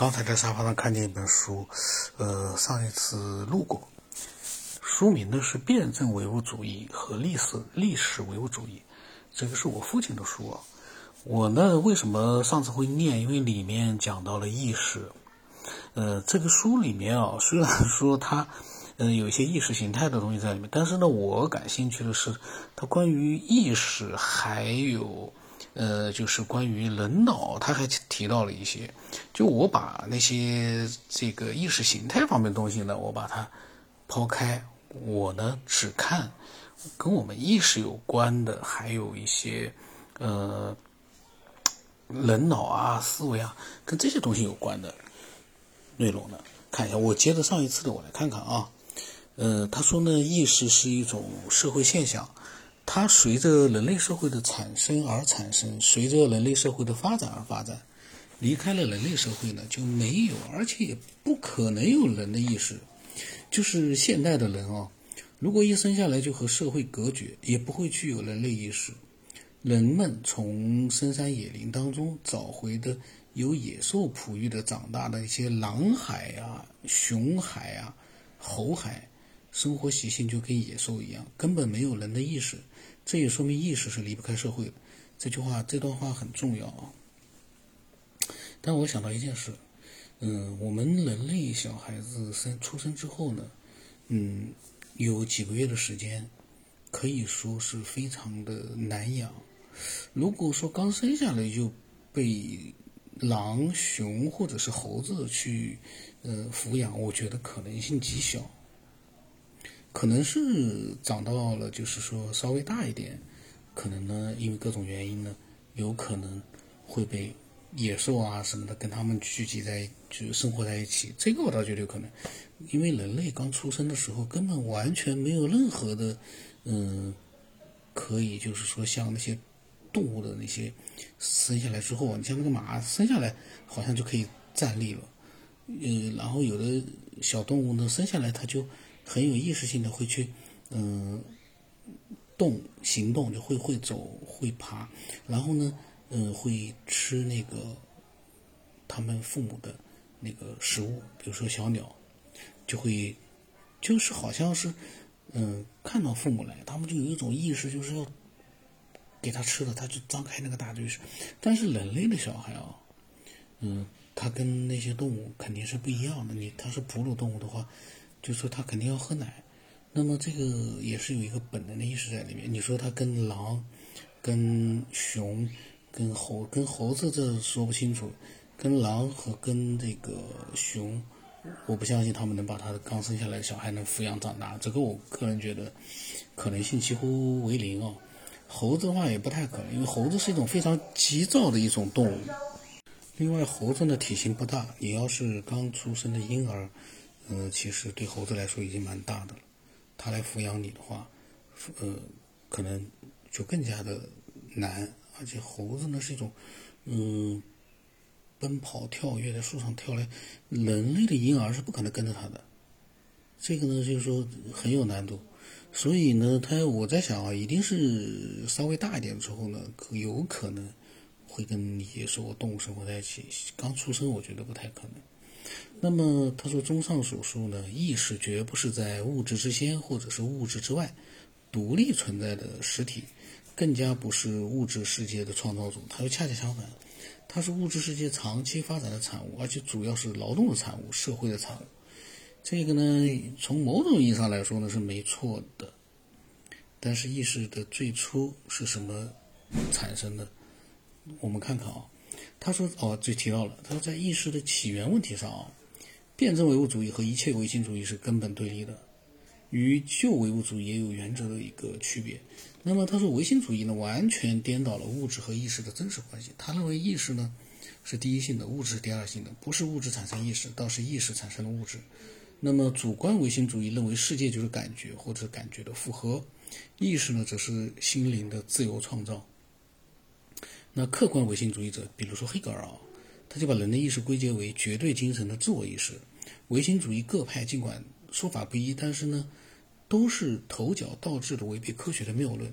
刚才在沙发上看见一本书，呃，上一次录过，书名呢是《辩证唯物主义和历史历史唯物主义》，这个是我父亲的书啊。我呢为什么上次会念？因为里面讲到了意识。呃，这个书里面啊，虽然说它，呃，有一些意识形态的东西在里面，但是呢，我感兴趣的是它关于意识还有。呃，就是关于人脑，他还提到了一些。就我把那些这个意识形态方面东西呢，我把它抛开，我呢只看跟我们意识有关的，还有一些呃人脑啊、思维啊，跟这些东西有关的内容呢。看一下，我接着上一次的，我来看看啊。呃，他说呢，意识是一种社会现象。它随着人类社会的产生而产生，随着人类社会的发展而发展。离开了人类社会呢，就没有，而且也不可能有人的意识。就是现代的人啊，如果一生下来就和社会隔绝，也不会具有人类意识。人们从深山野林当中找回的由野兽哺育的长大的一些狼孩啊、熊孩啊、猴孩，生活习性就跟野兽一样，根本没有人的意识。这也说明意识是离不开社会的。这句话，这段话很重要啊。但我想到一件事，嗯，我们人类小孩子生出生之后呢，嗯，有几个月的时间，可以说是非常的难养。如果说刚生下来就被狼、熊或者是猴子去呃抚养，我觉得可能性极小。可能是长到了，就是说稍微大一点，可能呢，因为各种原因呢，有可能会被野兽啊什么的跟他们聚集在，就生活在一起。这个我倒觉得有可能，因为人类刚出生的时候根本完全没有任何的，嗯，可以就是说像那些动物的那些生下来之后，你像那个马生下来好像就可以站立了，嗯，然后有的小动物呢生下来它就。很有意识性的会去，嗯，动行动就会会走会爬，然后呢，嗯，会吃那个他们父母的那个食物，比如说小鸟，就会就是好像是，嗯，看到父母来，他们就有一种意识，就是要给他吃的，他就张开那个大嘴。但是人类的小孩啊，嗯，他跟那些动物肯定是不一样的。你他是哺乳动物的话。就说他肯定要喝奶，那么这个也是有一个本能的意识在里面。你说他跟狼、跟熊、跟猴、跟猴子这说不清楚，跟狼和跟这个熊，我不相信他们能把他的刚生下来的小孩能抚养长大。这个我个人觉得可能性几乎为零哦。猴子的话也不太可能，因为猴子是一种非常急躁的一种动物。另外，猴子的体型不大，你要是刚出生的婴儿。呃，其实对猴子来说已经蛮大的了，它来抚养你的话，呃，可能就更加的难。而且猴子呢是一种，嗯，奔跑跳跃在树上跳来，人类的婴儿是不可能跟着它的。这个呢就是说很有难度，所以呢，它我在想啊，一定是稍微大一点之后呢，有可能会跟野兽动物生活在一起。刚出生，我觉得不太可能。那么他说，综上所述呢，意识绝不是在物质之先或者是物质之外独立存在的实体，更加不是物质世界的创造主。他说恰恰相反，它是物质世界长期发展的产物，而且主要是劳动的产物、社会的产物。这个呢，从某种意义上来说呢是没错的。但是意识的最初是什么产生的？我们看看啊。他说：“哦，就提到了。他说，在意识的起源问题上啊，辩证唯物主义和一切唯心主义是根本对立的，与旧唯物主义也有原则的一个区别。那么他说，唯心主义呢，完全颠倒了物质和意识的真实关系。他认为意识呢是第一性的，物质是第二性的，不是物质产生意识，倒是意识产生了物质。那么主观唯心主义认为世界就是感觉或者感觉的复合，意识呢则是心灵的自由创造。”那客观唯心主义者，比如说黑格尔啊，他就把人的意识归结为绝对精神的自我意识。唯心主义各派尽管说法不一，但是呢，都是头脚倒置的违背科学的谬论。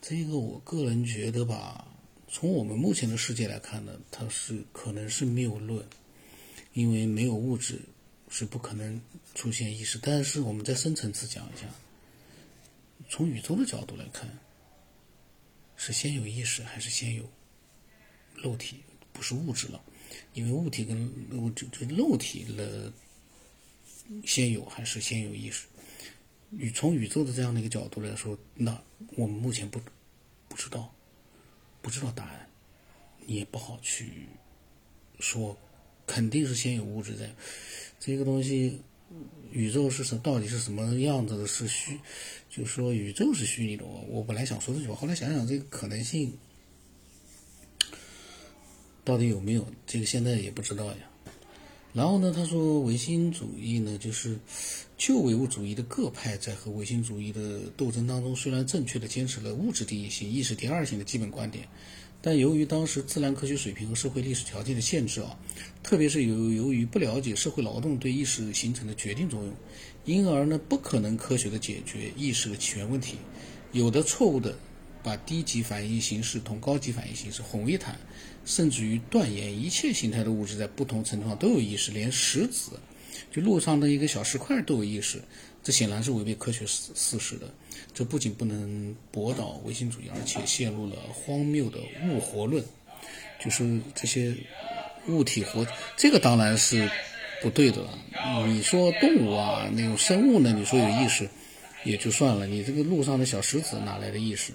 这个我个人觉得吧，从我们目前的世界来看呢，它是可能是谬论。因为没有物质是不可能出现意识。但是我们在深层次讲一下，从宇宙的角度来看，是先有意识还是先有肉体？是物质了，因为物体跟物质就肉体了，先有还是先有意识？宇从宇宙的这样的一个角度来说，那我们目前不不知道，不知道答案，你也不好去说，肯定是先有物质在。这个东西，宇宙是什到底是什么样子的？是虚，就是说宇宙是虚拟的。我我本来想说这句话，后来想想这个可能性到底有没有，这个现在也不知道呀。然后呢，他说唯心主义呢，就是旧唯物主义的各派在和唯心主义的斗争当中，虽然正确的坚持了物质第一性、意识第二性的基本观点，但由于当时自然科学水平和社会历史条件的限制啊，特别是由由于不了解社会劳动对意识形成的决定作用，因而呢，不可能科学的解决意识的起源问题，有的错误的把低级反应形式同高级反应形式混为一谈。甚至于断言一切形态的物质在不同程度上都有意识，连石子，就路上的一个小石块都有意识，这显然是违背科学事事实的。这不仅不能驳倒唯心主义，而且陷入了荒谬的物活论，就是这些物体活，这个当然是不对的了。你说动物啊，那种生物呢？你说有意识也就算了，你这个路上的小石子哪来的意识？